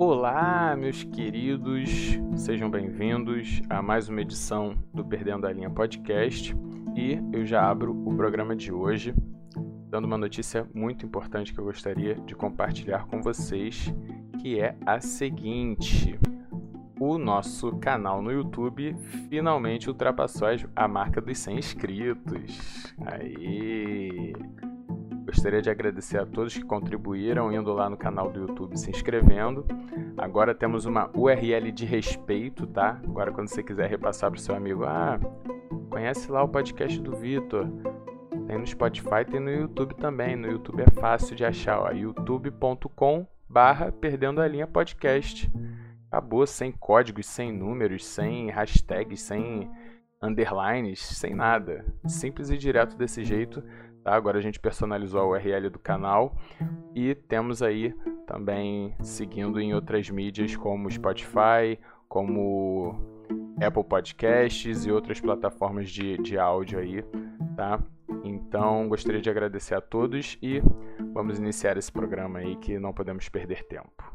Olá, meus queridos, sejam bem-vindos a mais uma edição do Perdendo a Linha Podcast e eu já abro o programa de hoje dando uma notícia muito importante que eu gostaria de compartilhar com vocês, que é a seguinte: o nosso canal no YouTube finalmente ultrapassou a marca dos 100 inscritos. Aí! Gostaria de agradecer a todos que contribuíram indo lá no canal do YouTube se inscrevendo. Agora temos uma URL de respeito, tá? Agora quando você quiser repassar para o seu amigo, ah, conhece lá o podcast do Vitor. Tem no Spotify, tem no YouTube também. No YouTube é fácil de achar, ó, youtube.com barra Perdendo a Linha Podcast. Acabou, sem códigos, sem números, sem hashtags, sem underlines, sem nada. Simples e direto desse jeito Tá? Agora a gente personalizou a URL do canal e temos aí também seguindo em outras mídias como Spotify, como Apple Podcasts e outras plataformas de, de áudio aí, tá? Então gostaria de agradecer a todos e vamos iniciar esse programa aí que não podemos perder tempo.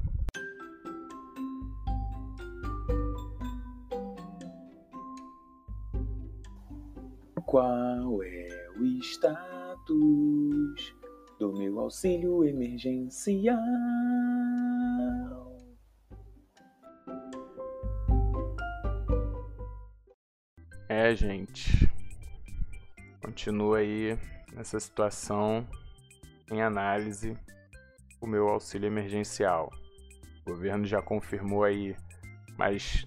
Qual é o estado? Status do meu auxílio emergencial. É, gente. Continua aí nessa situação em análise o meu auxílio emergencial. O governo já confirmou aí mais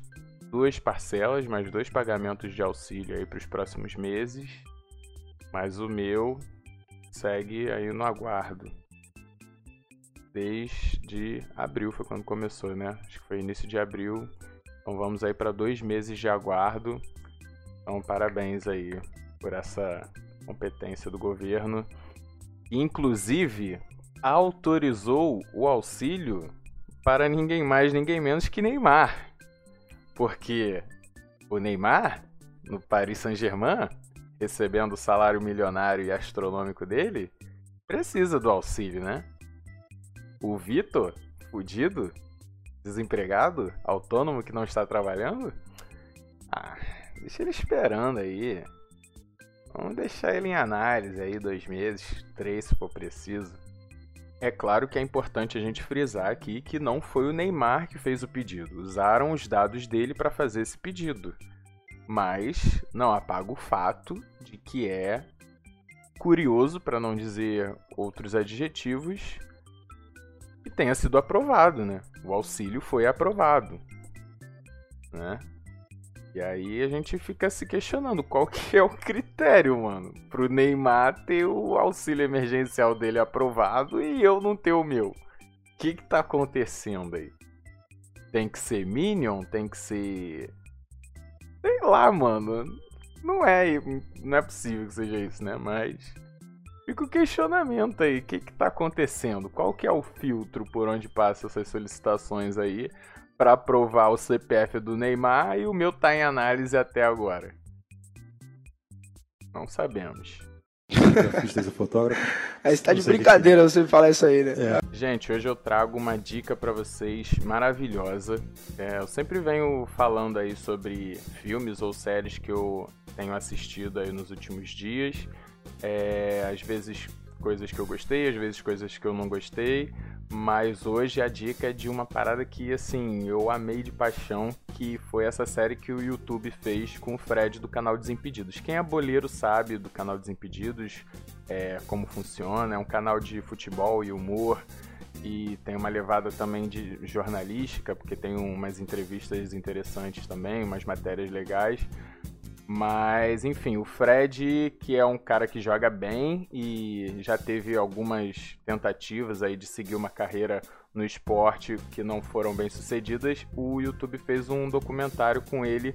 duas parcelas, mais dois pagamentos de auxílio aí para os próximos meses. Mas o meu segue aí no aguardo. Desde abril foi quando começou, né? Acho que foi início de abril. Então vamos aí para dois meses de aguardo. Então parabéns aí por essa competência do governo. Inclusive autorizou o auxílio para ninguém mais, ninguém menos que Neymar. Porque o Neymar, no Paris Saint-Germain, recebendo o salário milionário e astronômico dele, precisa do auxílio, né? O Vitor, fudido, desempregado, autônomo que não está trabalhando, ah, deixa ele esperando aí. Vamos deixar ele em análise aí dois meses, três se for preciso. É claro que é importante a gente frisar aqui que não foi o Neymar que fez o pedido. Usaram os dados dele para fazer esse pedido mas não apaga o fato de que é curioso, para não dizer outros adjetivos, que tenha sido aprovado, né? O auxílio foi aprovado, né? E aí a gente fica se questionando qual que é o critério, mano, pro Neymar ter o auxílio emergencial dele aprovado e eu não ter o meu. O que que tá acontecendo aí? Tem que ser Minion? Tem que ser Sei lá, mano. Não é, não é possível que seja isso, né? Mas fica o questionamento aí. O que que tá acontecendo? Qual que é o filtro por onde passam essas solicitações aí para aprovar o CPF do Neymar e o meu tá em análise até agora? Não sabemos. Artista fotógrafo. Aí você tá de brincadeira que... você falar isso aí, né? É. Gente, hoje eu trago uma dica para vocês maravilhosa. É, eu sempre venho falando aí sobre filmes ou séries que eu tenho assistido aí nos últimos dias. É, às vezes coisas que eu gostei, às vezes coisas que eu não gostei. Mas hoje a dica é de uma parada que, assim, eu amei de paixão, que foi essa série que o YouTube fez com o Fred do canal Desimpedidos. Quem é boleiro sabe do canal Desimpedidos, é, como funciona, é um canal de futebol e humor, e tem uma levada também de jornalística, porque tem umas entrevistas interessantes também, umas matérias legais. Mas, enfim, o Fred, que é um cara que joga bem e já teve algumas tentativas aí de seguir uma carreira no esporte que não foram bem sucedidas, o YouTube fez um documentário com ele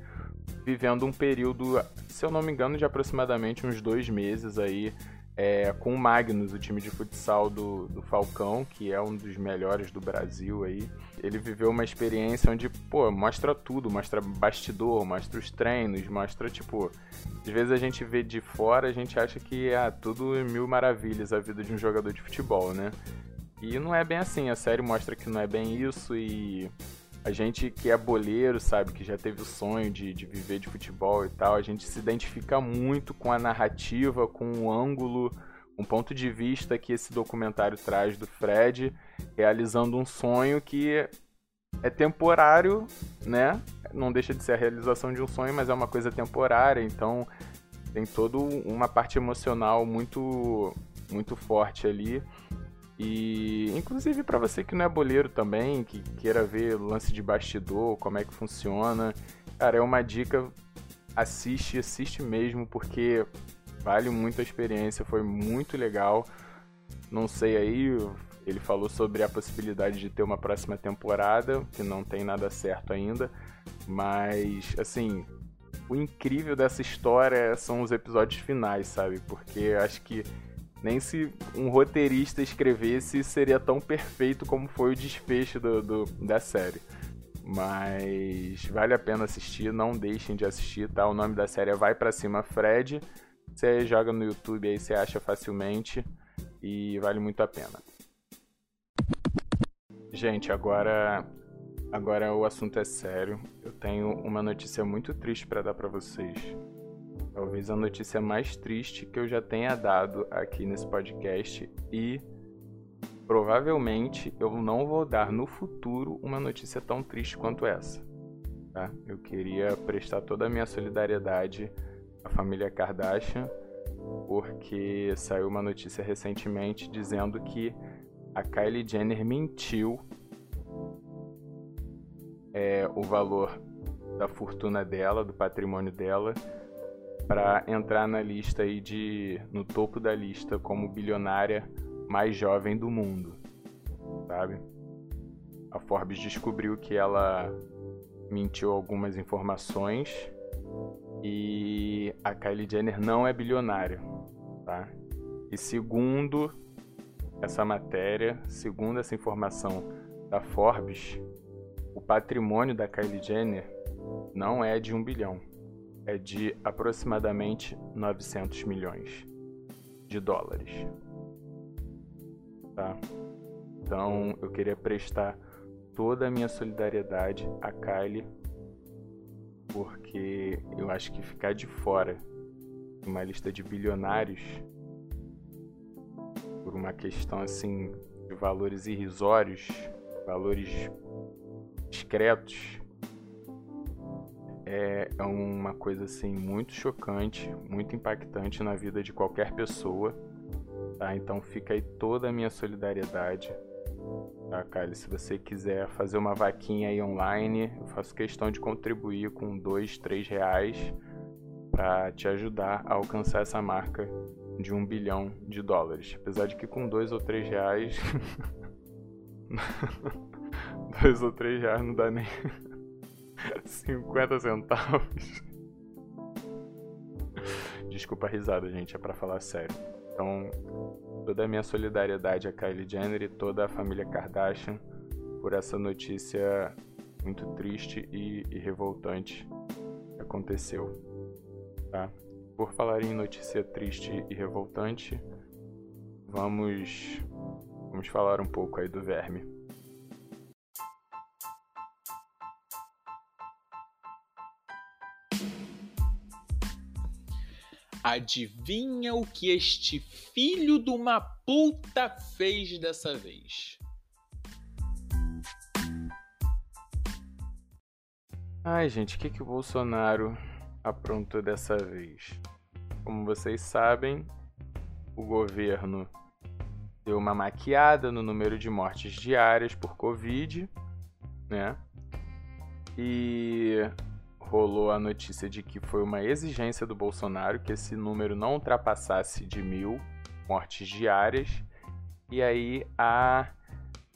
vivendo um período, se eu não me engano, de aproximadamente uns dois meses aí é, com o Magnus, o time de futsal do, do Falcão, que é um dos melhores do Brasil aí. Ele viveu uma experiência onde, pô, mostra tudo, mostra bastidor, mostra os treinos, mostra, tipo, às vezes a gente vê de fora, a gente acha que ah, tudo mil maravilhas a vida de um jogador de futebol, né? E não é bem assim, a série mostra que não é bem isso e a gente que é boleiro, sabe, que já teve o sonho de, de viver de futebol e tal, a gente se identifica muito com a narrativa, com o ângulo, um ponto de vista que esse documentário traz do Fred, realizando um sonho que é temporário, né? Não deixa de ser a realização de um sonho, mas é uma coisa temporária, então tem toda uma parte emocional muito muito forte ali. E inclusive para você que não é boleiro também, que queira ver lance de bastidor, como é que funciona, cara, é uma dica, assiste, assiste mesmo, porque vale muito a experiência, foi muito legal. Não sei aí, ele falou sobre a possibilidade de ter uma próxima temporada, que não tem nada certo ainda, mas assim, o incrível dessa história são os episódios finais, sabe? Porque acho que nem se um roteirista escrevesse seria tão perfeito como foi o desfecho do, do, da série. Mas vale a pena assistir, não deixem de assistir, tá? O nome da série é Vai Pra Cima Fred. Você joga no YouTube aí, você acha facilmente e vale muito a pena. Gente, agora agora o assunto é sério. Eu tenho uma notícia muito triste para dar para vocês. Talvez a notícia mais triste que eu já tenha dado aqui nesse podcast e provavelmente eu não vou dar no futuro uma notícia tão triste quanto essa. Tá? Eu queria prestar toda a minha solidariedade à família Kardashian porque saiu uma notícia recentemente dizendo que a Kylie Jenner mentiu é, o valor da fortuna dela, do patrimônio dela, para entrar na lista aí de no topo da lista como bilionária mais jovem do mundo, sabe? A Forbes descobriu que ela mentiu algumas informações e a Kylie Jenner não é bilionária, tá? E segundo essa matéria, segundo essa informação da Forbes, o patrimônio da Kylie Jenner não é de um bilhão é de aproximadamente 900 milhões de dólares. Tá? Então eu queria prestar toda a minha solidariedade a Kylie, porque eu acho que ficar de fora de uma lista de bilionários por uma questão assim de valores irrisórios, valores discretos, é, é uma coisa assim muito chocante, muito impactante na vida de qualquer pessoa. Tá? Então fica aí toda a minha solidariedade. Tá, Kylie? Se você quiser fazer uma vaquinha aí online, eu faço questão de contribuir com dois, três reais para te ajudar a alcançar essa marca de um bilhão de dólares. Apesar de que com dois ou três reais. dois ou três reais não dá nem. 50 centavos. Desculpa a risada, gente, é para falar sério. Então, toda a minha solidariedade a Kylie Jenner e toda a família Kardashian por essa notícia muito triste e, e revoltante que aconteceu. Tá? Por falar em notícia triste e revoltante, vamos vamos falar um pouco aí do verme. Adivinha o que este filho de uma puta fez dessa vez? Ai, gente, o que, que o Bolsonaro aprontou dessa vez? Como vocês sabem, o governo deu uma maquiada no número de mortes diárias por Covid, né? E rolou a notícia de que foi uma exigência do Bolsonaro que esse número não ultrapassasse de mil mortes diárias. E aí a,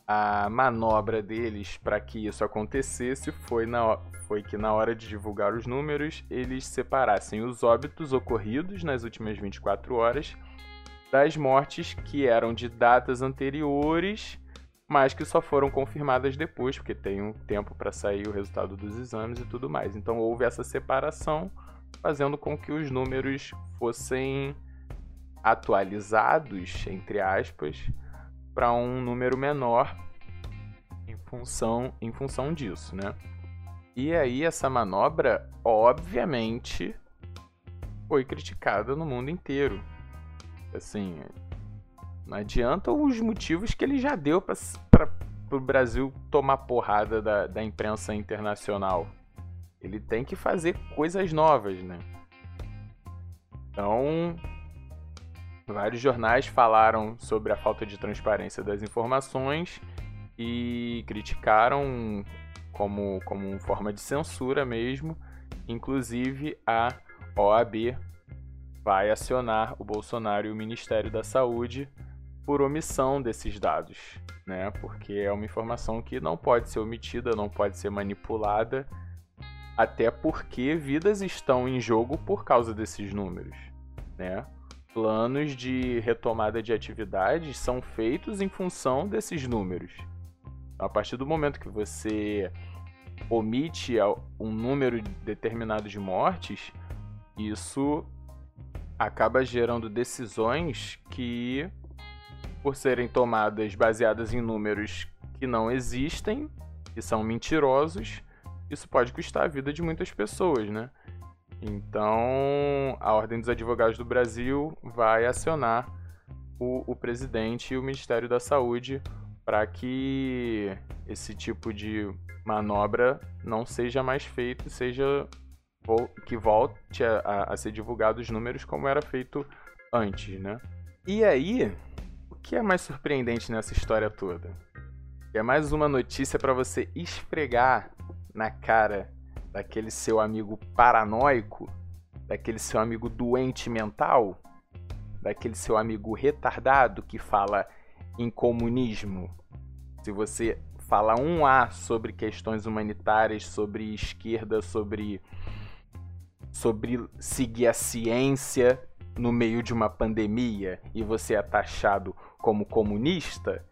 a manobra deles para que isso acontecesse foi, na, foi que na hora de divulgar os números eles separassem os óbitos ocorridos nas últimas 24 horas das mortes que eram de datas anteriores mas que só foram confirmadas depois, porque tem um tempo para sair o resultado dos exames e tudo mais. Então houve essa separação, fazendo com que os números fossem atualizados, entre aspas, para um número menor em função, em função disso, né? E aí essa manobra, obviamente, foi criticada no mundo inteiro. Assim, não adianta os motivos que ele já deu para o Brasil tomar porrada da, da imprensa internacional. Ele tem que fazer coisas novas, né? Então, vários jornais falaram sobre a falta de transparência das informações e criticaram como, como forma de censura mesmo. Inclusive, a OAB vai acionar o Bolsonaro e o Ministério da Saúde por omissão desses dados, né? Porque é uma informação que não pode ser omitida, não pode ser manipulada até porque vidas estão em jogo por causa desses números, né? Planos de retomada de atividades são feitos em função desses números. A partir do momento que você omite um número determinado de mortes, isso acaba gerando decisões que, por serem tomadas baseadas em números que não existem, que são mentirosos, isso pode custar a vida de muitas pessoas, né? Então, a Ordem dos Advogados do Brasil vai acionar o, o presidente e o Ministério da Saúde para que esse tipo de manobra não seja mais feito, seja que volte a, a, ser divulgado os números como era feito antes, né? E aí, que é mais surpreendente nessa história toda? É mais uma notícia para você esfregar na cara daquele seu amigo paranoico, daquele seu amigo doente mental, daquele seu amigo retardado que fala em comunismo. Se você fala um A sobre questões humanitárias, sobre esquerda, sobre sobre seguir a ciência no meio de uma pandemia e você é taxado como comunista,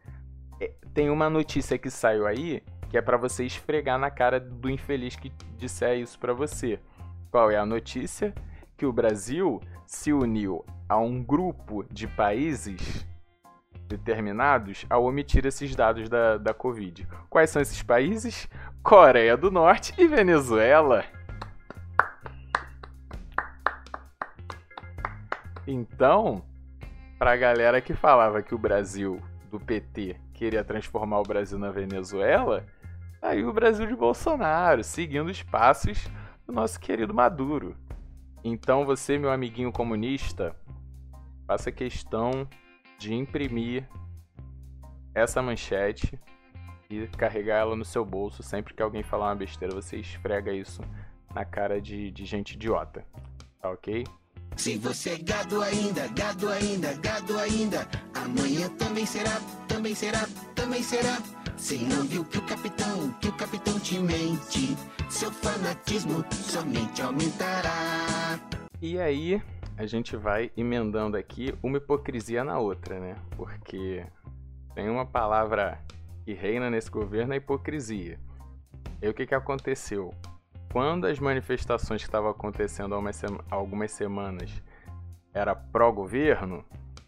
é, tem uma notícia que saiu aí que é para você esfregar na cara do infeliz que disser isso para você. Qual é a notícia? Que o Brasil se uniu a um grupo de países determinados ao omitir esses dados da, da Covid. Quais são esses países? Coreia do Norte e Venezuela. Então, pra galera que falava que o Brasil do PT queria transformar o Brasil na Venezuela, aí o Brasil de Bolsonaro, seguindo os passos do nosso querido Maduro. Então você, meu amiguinho comunista, faça questão de imprimir essa manchete e carregar ela no seu bolso. Sempre que alguém falar uma besteira, você esfrega isso na cara de, de gente idiota. Tá ok? Se você é gado ainda, gado ainda, gado ainda, amanhã também será, também será, também será. Se não viu que o capitão, que o capitão te mente, seu fanatismo somente aumentará. E aí, a gente vai emendando aqui uma hipocrisia na outra, né? Porque tem uma palavra que reina nesse governo, a hipocrisia. E o que, que aconteceu? Quando as manifestações que estavam acontecendo há algumas semanas era pró-governo,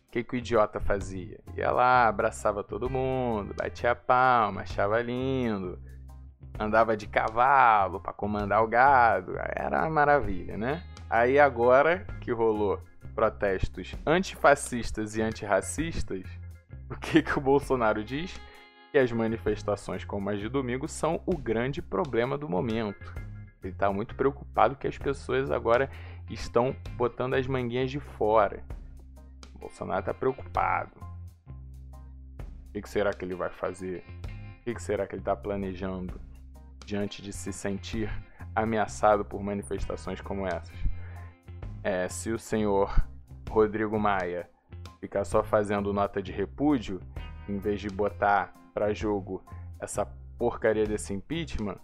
o que, que o idiota fazia? Ia lá, abraçava todo mundo, batia palma, achava lindo, andava de cavalo para comandar o gado, era uma maravilha, né? Aí agora que rolou protestos antifascistas e antirracistas, o que, que o Bolsonaro diz? Que as manifestações como as de domingo são o grande problema do momento. Ele está muito preocupado que as pessoas agora estão botando as manguinhas de fora. O Bolsonaro está preocupado. O que será que ele vai fazer? O que será que ele está planejando diante de se sentir ameaçado por manifestações como essas? É, se o senhor Rodrigo Maia ficar só fazendo nota de repúdio, em vez de botar para jogo essa porcaria desse impeachment,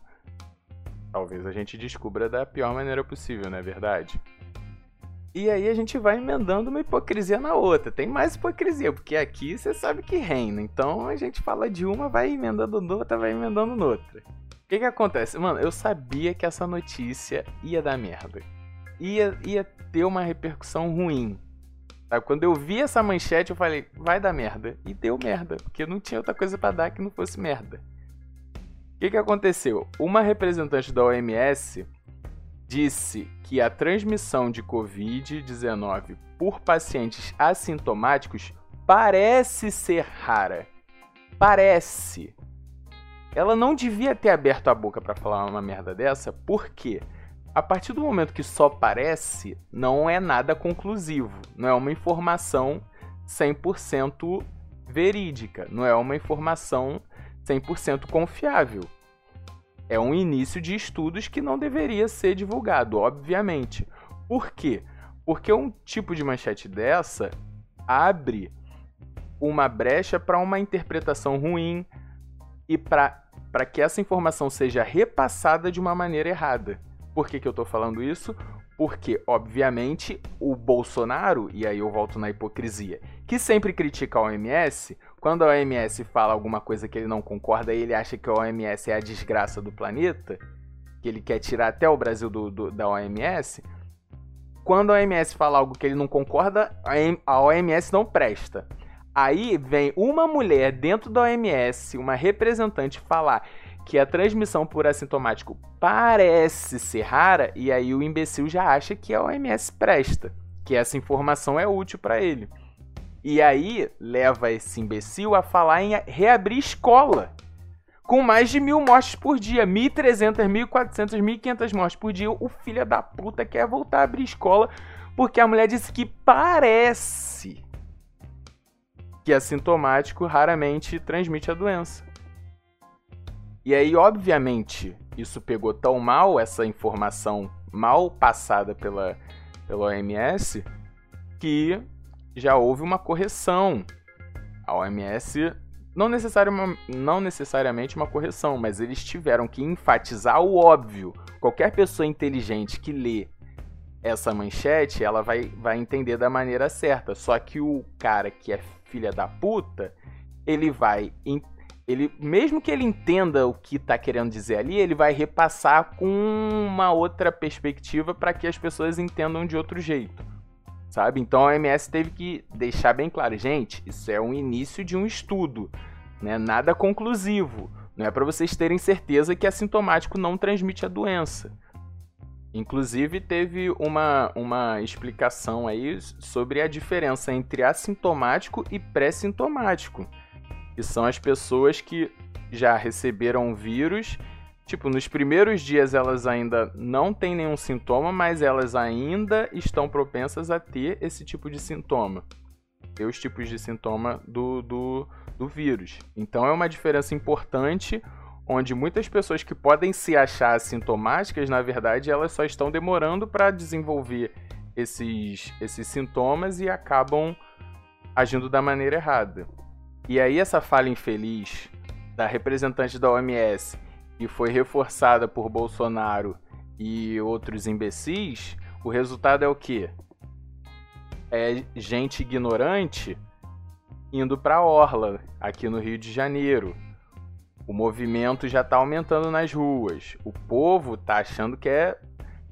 talvez a gente descubra da pior maneira possível, não é verdade? E aí a gente vai emendando uma hipocrisia na outra. Tem mais hipocrisia, porque aqui você sabe que reina. Então a gente fala de uma, vai emendando noutra, vai emendando noutra. O que que acontece? Mano, eu sabia que essa notícia ia dar merda. Ia, ia ter uma repercussão ruim. Sabe? Quando eu vi essa manchete, eu falei, vai dar merda. E deu merda, porque não tinha outra coisa para dar que não fosse merda. Que, que aconteceu? Uma representante da OMS disse que a transmissão de Covid-19 por pacientes assintomáticos parece ser rara. Parece. Ela não devia ter aberto a boca para falar uma merda dessa, porque a partir do momento que só parece, não é nada conclusivo, não é uma informação 100% verídica, não é uma informação 100% confiável. É um início de estudos que não deveria ser divulgado, obviamente. Por quê? Porque um tipo de manchete dessa abre uma brecha para uma interpretação ruim e para que essa informação seja repassada de uma maneira errada. Por que, que eu tô falando isso? Porque, obviamente, o Bolsonaro, e aí eu volto na hipocrisia, que sempre critica a OMS, quando a OMS fala alguma coisa que ele não concorda e ele acha que a OMS é a desgraça do planeta, que ele quer tirar até o Brasil do, do, da OMS, quando a OMS fala algo que ele não concorda, a OMS não presta. Aí vem uma mulher dentro da OMS, uma representante, falar que a transmissão por assintomático parece ser rara e aí o imbecil já acha que a OMS presta, que essa informação é útil para ele. E aí leva esse imbecil a falar em reabrir escola. Com mais de mil mortes por dia, 1.300, 1.400, 1.500 mortes por dia, o filho da puta quer voltar a abrir escola porque a mulher disse que parece que assintomático raramente transmite a doença. E aí, obviamente, isso pegou tão mal, essa informação mal passada pela, pela OMS, que já houve uma correção. A OMS, não, não necessariamente uma correção, mas eles tiveram que enfatizar o óbvio. Qualquer pessoa inteligente que lê essa manchete, ela vai, vai entender da maneira certa. Só que o cara que é filha da puta, ele vai ele mesmo que ele entenda o que está querendo dizer ali, ele vai repassar com uma outra perspectiva para que as pessoas entendam de outro jeito. Sabe? Então a OMS teve que deixar bem claro, gente, isso é um início de um estudo, né? Nada conclusivo. Não é para vocês terem certeza que assintomático não transmite a doença. Inclusive teve uma, uma explicação aí sobre a diferença entre assintomático e pré-sintomático que são as pessoas que já receberam vírus. Tipo, nos primeiros dias elas ainda não têm nenhum sintoma, mas elas ainda estão propensas a ter esse tipo de sintoma. Ter os tipos de sintoma do, do, do vírus. Então é uma diferença importante, onde muitas pessoas que podem se achar assintomáticas, na verdade, elas só estão demorando para desenvolver esses, esses sintomas e acabam agindo da maneira errada. E aí essa falha infeliz da representante da OMS, que foi reforçada por Bolsonaro e outros imbecis, o resultado é o quê? É gente ignorante indo para a orla aqui no Rio de Janeiro. O movimento já está aumentando nas ruas. O povo tá achando que é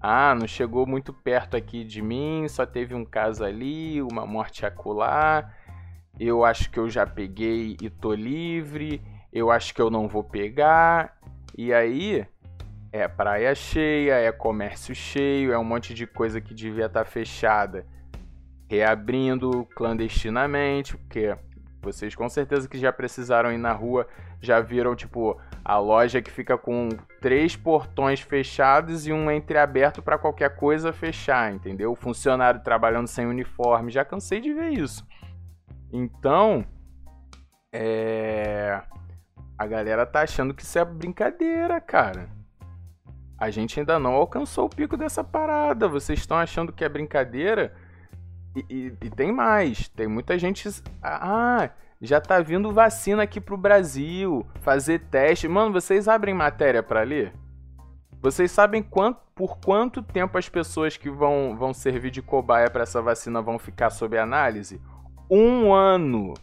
ah, não chegou muito perto aqui de mim, só teve um caso ali, uma morte acolá eu acho que eu já peguei e tô livre, eu acho que eu não vou pegar. E aí é praia cheia, é comércio cheio, é um monte de coisa que devia estar tá fechada, reabrindo clandestinamente, porque vocês com certeza que já precisaram ir na rua, já viram tipo a loja que fica com três portões fechados e um entreaberto para qualquer coisa fechar, entendeu? O funcionário trabalhando sem uniforme, já cansei de ver isso. Então, é... a galera tá achando que isso é brincadeira, cara. A gente ainda não alcançou o pico dessa parada. Vocês estão achando que é brincadeira? E, e, e, tem mais. Tem muita gente. Ah, já tá vindo vacina aqui pro Brasil. Fazer teste. Mano, vocês abrem matéria para ler? Vocês sabem quanto, por quanto tempo as pessoas que vão, vão servir de cobaia para essa vacina vão ficar sob análise? Um ano.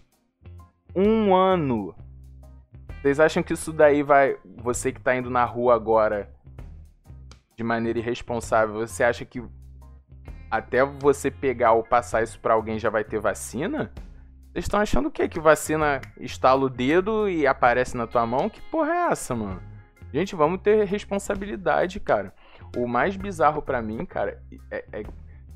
Um ano. Vocês acham que isso daí vai. Você que tá indo na rua agora de maneira irresponsável, você acha que até você pegar ou passar isso para alguém já vai ter vacina? Vocês estão achando o quê? Que vacina estala o dedo e aparece na tua mão? Que porra é essa, mano? Gente, vamos ter responsabilidade, cara. O mais bizarro para mim, cara, é, é,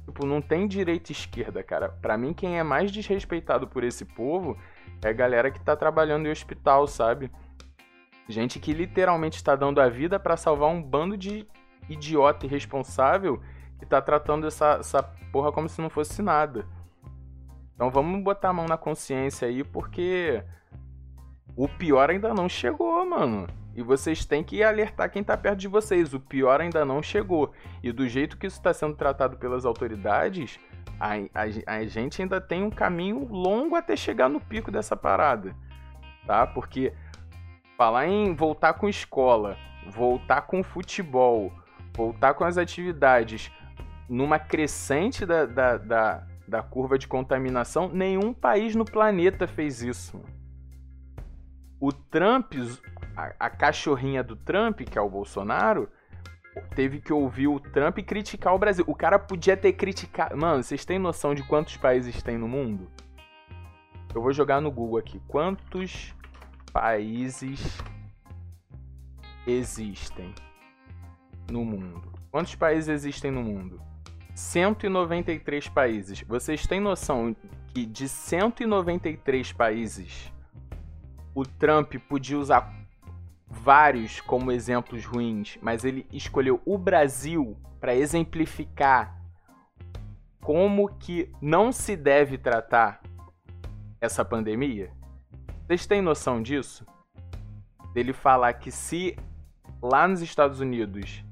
tipo, não tem direita e esquerda, cara. Para mim, quem é mais desrespeitado por esse povo é galera que tá trabalhando em hospital, sabe? Gente que literalmente está dando a vida para salvar um bando de idiota irresponsável que tá tratando essa, essa porra como se não fosse nada. Então vamos botar a mão na consciência aí, porque o pior ainda não chegou, mano. E vocês têm que alertar quem tá perto de vocês. O pior ainda não chegou. E do jeito que isso está sendo tratado pelas autoridades, a, a, a, gente ainda tem um caminho longo até chegar no pico dessa parada. Tá? Porque falar em voltar com escola, voltar com futebol, voltar com as atividades numa crescente da, da, da, da curva de contaminação, nenhum país no planeta fez isso. O Trump, a, a cachorrinha do Trump, que é o Bolsonaro, teve que ouvir o Trump criticar o Brasil. O cara podia ter criticado. Mano, vocês têm noção de quantos países tem no mundo? Eu vou jogar no Google aqui. Quantos países existem no mundo? Quantos países existem no mundo? 193 países. Vocês têm noção que de 193 países, o Trump podia usar vários como exemplos ruins, mas ele escolheu o Brasil para exemplificar como que não se deve tratar essa pandemia? Vocês têm noção disso? Dele falar que se lá nos Estados Unidos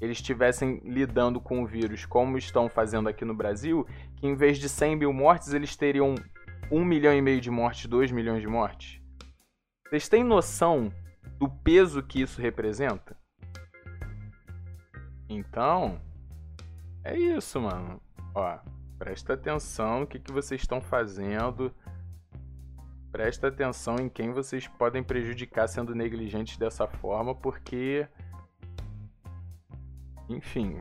eles estivessem lidando com o vírus como estão fazendo aqui no Brasil, que em vez de 100 mil mortes, eles teriam 1 milhão e meio de mortes, 2 milhões de mortes? Vocês têm noção do peso que isso representa? Então, é isso, mano. Ó, presta atenção no que, que vocês estão fazendo. Presta atenção em quem vocês podem prejudicar sendo negligentes dessa forma, porque enfim,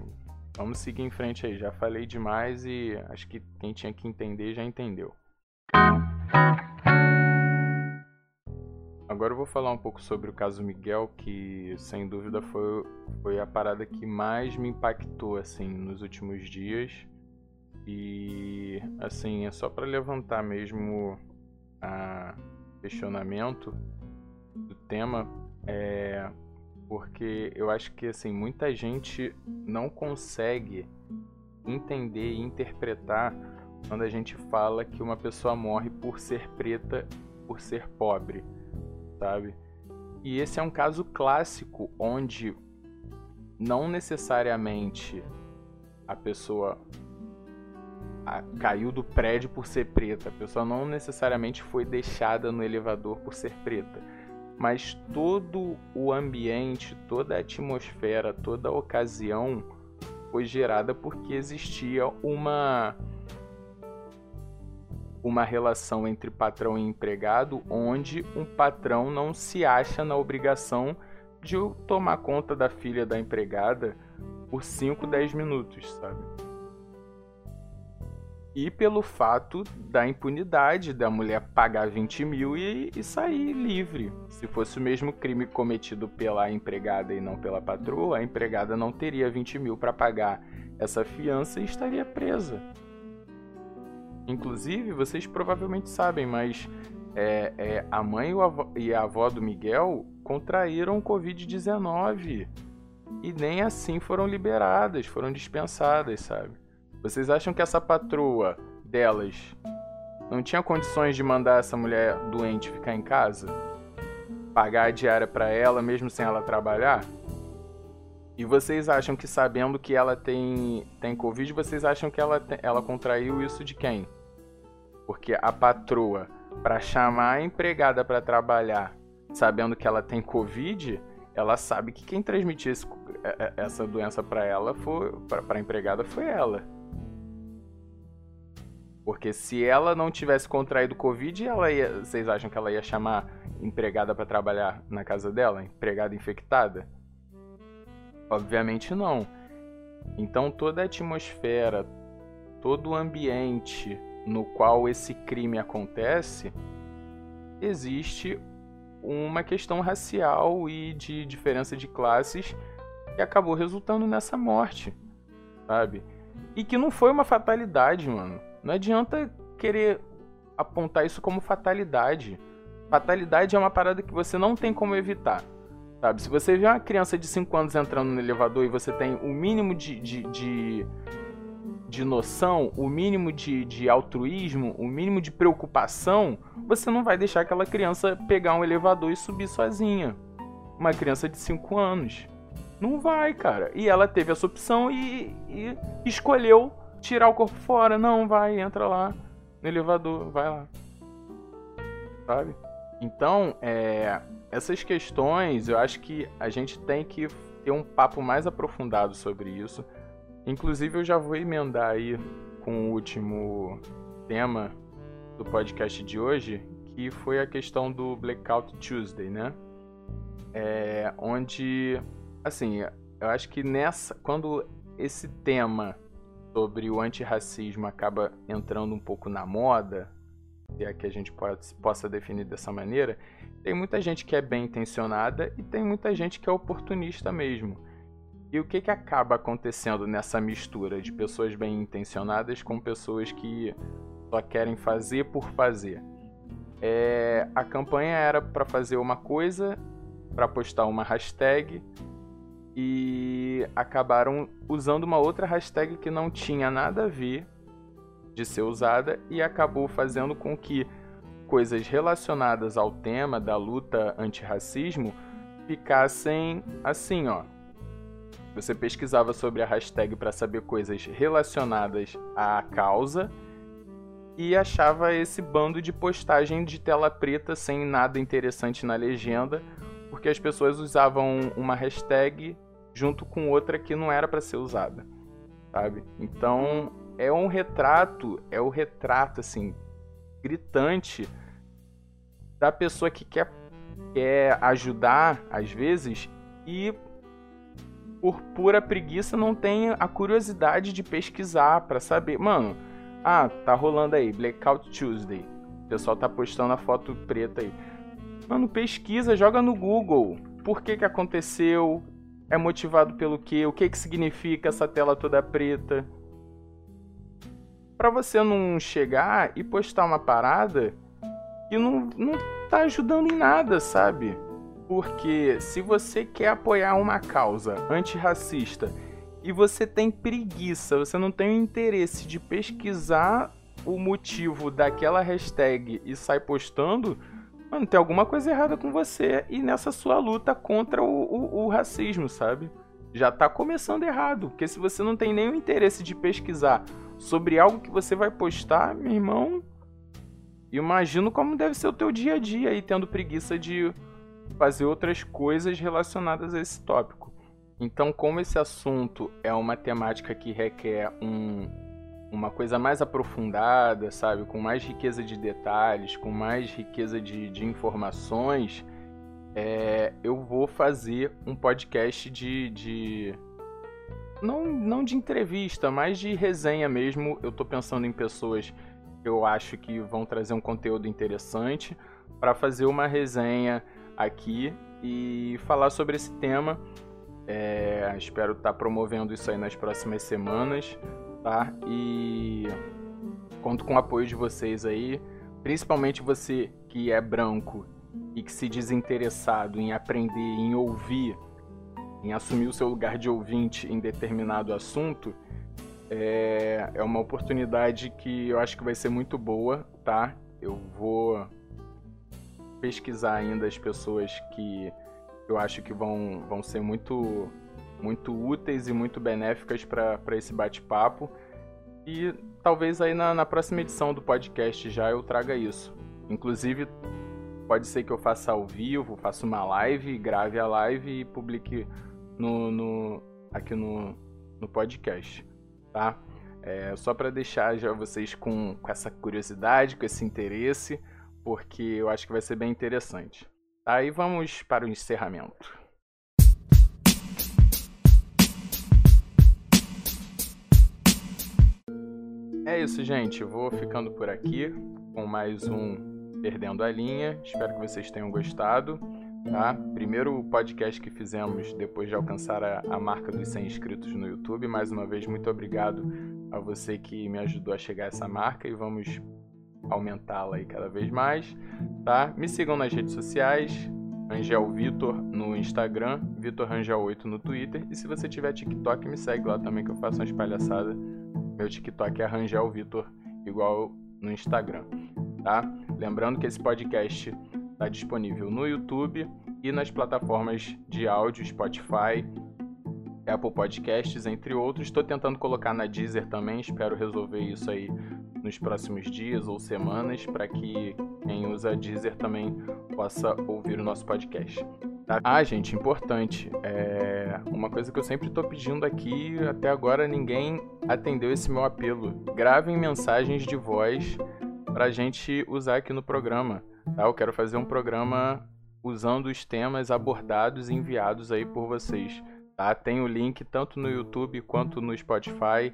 vamos seguir em frente aí. Já falei demais e acho que quem tinha que entender já entendeu. Agora eu vou falar um pouco sobre o caso Miguel, que sem dúvida foi, foi a parada que mais me impactou assim nos últimos dias. E assim, é só para levantar mesmo a questionamento do tema. É, porque eu acho que assim muita gente não consegue entender e interpretar quando a gente fala que uma pessoa morre por ser preta, por ser pobre, sabe? E esse é um caso clássico onde não necessariamente a pessoa caiu do prédio por ser preta, a pessoa não necessariamente foi deixada no elevador por ser preta mas todo o ambiente, toda a atmosfera, toda a ocasião foi gerada porque existia uma uma relação entre patrão e empregado onde um patrão não se acha na obrigação de tomar conta da filha da empregada por 5, 10 minutos, sabe? E pelo fato da impunidade da mulher pagar 20 mil e, e, sair livre. Se fosse o mesmo crime cometido pela empregada e não pela patroa, a empregada não teria 20 mil para pagar essa fiança e estaria presa. Inclusive, vocês provavelmente sabem, mas é, é, a mãe e a avó do Miguel contraíram Covid-19 e nem assim foram liberadas, foram dispensadas, sabe? Vocês acham que essa patroa delas não tinha condições de mandar essa mulher doente ficar em casa? Pagar a diária para ela mesmo sem ela trabalhar? E vocês acham que sabendo que ela tem, tem Covid, vocês acham que ela, ela contraiu isso de quem? Porque a patroa, para chamar a empregada para trabalhar, sabendo que ela tem Covid, ela sabe que quem transmitiu é, é, essa doença para ela, foi para a empregada, foi ela. Porque se ela não tivesse contraído Covid, ela ia, vocês acham que ela ia chamar empregada para trabalhar na casa dela? Empregada infectada? Obviamente não. Então toda a atmosfera, todo o ambiente no qual esse crime acontece, existe uma questão racial e de diferença de classes que acabou resultando nessa morte, sabe? E que não foi uma fatalidade, mano. Não adianta querer apontar isso como fatalidade. Fatalidade é uma parada que você não tem como evitar. Sabe? Se você vê uma criança de 5 anos entrando no elevador e você tem o mínimo de, de, de, de noção, o mínimo de, de altruísmo, o mínimo de preocupação, você não vai deixar aquela criança pegar um elevador e subir sozinha. Uma criança de 5 anos. Não vai, cara. E ela teve essa opção e, e escolheu tirar o corpo fora. Não, vai, entra lá no elevador, vai lá. Sabe? Então, é, essas questões, eu acho que a gente tem que ter um papo mais aprofundado sobre isso. Inclusive, eu já vou emendar aí com o último tema do podcast de hoje, que foi a questão do Blackout Tuesday, né? É, onde assim, eu acho que nessa. Quando esse tema sobre o antirracismo acaba entrando um pouco na moda, se é que a gente pode, possa definir dessa maneira, tem muita gente que é bem intencionada e tem muita gente que é oportunista mesmo. E o que, que acaba acontecendo nessa mistura de pessoas bem intencionadas com pessoas que só querem fazer por fazer? É, a campanha era para fazer uma coisa, para postar uma hashtag, e acabaram usando uma outra hashtag que não tinha nada a ver de ser usada e acabou fazendo com que coisas relacionadas ao tema da luta antirracismo ficassem assim, ó. Você pesquisava sobre a hashtag para saber coisas relacionadas à causa e achava esse bando de postagem de tela preta sem nada interessante na legenda porque as pessoas usavam uma hashtag junto com outra que não era para ser usada, sabe? Então é um retrato, é o retrato assim gritante da pessoa que quer, quer ajudar às vezes e por pura preguiça não tem a curiosidade de pesquisar para saber, mano, ah, tá rolando aí Blackout Tuesday. O pessoal tá postando a foto preta aí. Mano, pesquisa, joga no Google. Por que que aconteceu? É motivado pelo quê? O que que significa essa tela toda preta? Para você não chegar e postar uma parada que não, não tá ajudando em nada, sabe? Porque se você quer apoiar uma causa antirracista e você tem preguiça, você não tem o interesse de pesquisar o motivo daquela hashtag e sai postando, Mano, tem alguma coisa errada com você e nessa sua luta contra o, o, o racismo, sabe? Já tá começando errado. Porque se você não tem nenhum interesse de pesquisar sobre algo que você vai postar, meu irmão, imagino como deve ser o teu dia a dia aí, tendo preguiça de fazer outras coisas relacionadas a esse tópico. Então, como esse assunto é uma temática que requer um, uma coisa mais aprofundada, sabe? Com mais riqueza de detalhes, com mais riqueza de, de informações, é, eu vou fazer um podcast de. de não, não de entrevista, mas de resenha mesmo. Eu tô pensando em pessoas que eu acho que vão trazer um conteúdo interessante para fazer uma resenha aqui e falar sobre esse tema. É, espero estar tá promovendo isso aí nas próximas semanas tá? E conto com o apoio de vocês aí, principalmente você que é branco e que se desinteressado em aprender, em ouvir, em assumir o seu lugar de ouvinte em determinado assunto, é, é uma oportunidade que eu acho que vai ser muito boa, tá? Eu vou pesquisar ainda as pessoas que eu acho que vão, vão ser muito muito úteis e muito benéficas para esse bate-papo. E talvez aí na, na próxima edição do podcast já eu traga isso. Inclusive, pode ser que eu faça ao vivo, faça uma live, grave a live e publique no, no aqui no, no podcast, tá? É, só para deixar já vocês com, com essa curiosidade, com esse interesse, porque eu acho que vai ser bem interessante. Aí vamos para o encerramento. É isso, gente. Vou ficando por aqui com mais um Perdendo a Linha. Espero que vocês tenham gostado. Tá? Primeiro podcast que fizemos depois de alcançar a, a marca dos 100 inscritos no YouTube. Mais uma vez, muito obrigado a você que me ajudou a chegar a essa marca e vamos aumentá-la aí cada vez mais. Tá? Me sigam nas redes sociais, Angel Vitor no Instagram, Vitor Rangel 8 no Twitter. E se você tiver TikTok, me segue lá também que eu faço umas palhaçadas meu TikTok é Rangel Vitor, igual no Instagram, tá? Lembrando que esse podcast está disponível no YouTube e nas plataformas de áudio, Spotify, Apple Podcasts, entre outros. Estou tentando colocar na Deezer também, espero resolver isso aí nos próximos dias ou semanas, para que quem usa Deezer também possa ouvir o nosso podcast. Tá? Ah, gente, importante. É... Uma coisa que eu sempre estou pedindo aqui, até agora ninguém atendeu esse meu apelo. Gravem mensagens de voz para a gente usar aqui no programa. Tá? Eu quero fazer um programa usando os temas abordados e enviados aí por vocês. Tá? Tem o link tanto no YouTube quanto no Spotify.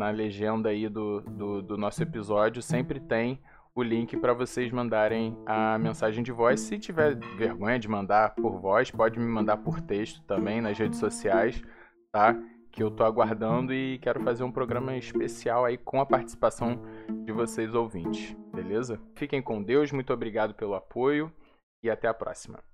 Na legenda aí do, do, do nosso episódio sempre tem o link para vocês mandarem a mensagem de voz. Se tiver vergonha de mandar por voz, pode me mandar por texto também nas redes sociais, tá? Que eu tô aguardando e quero fazer um programa especial aí com a participação de vocês ouvintes, beleza? Fiquem com Deus, muito obrigado pelo apoio e até a próxima.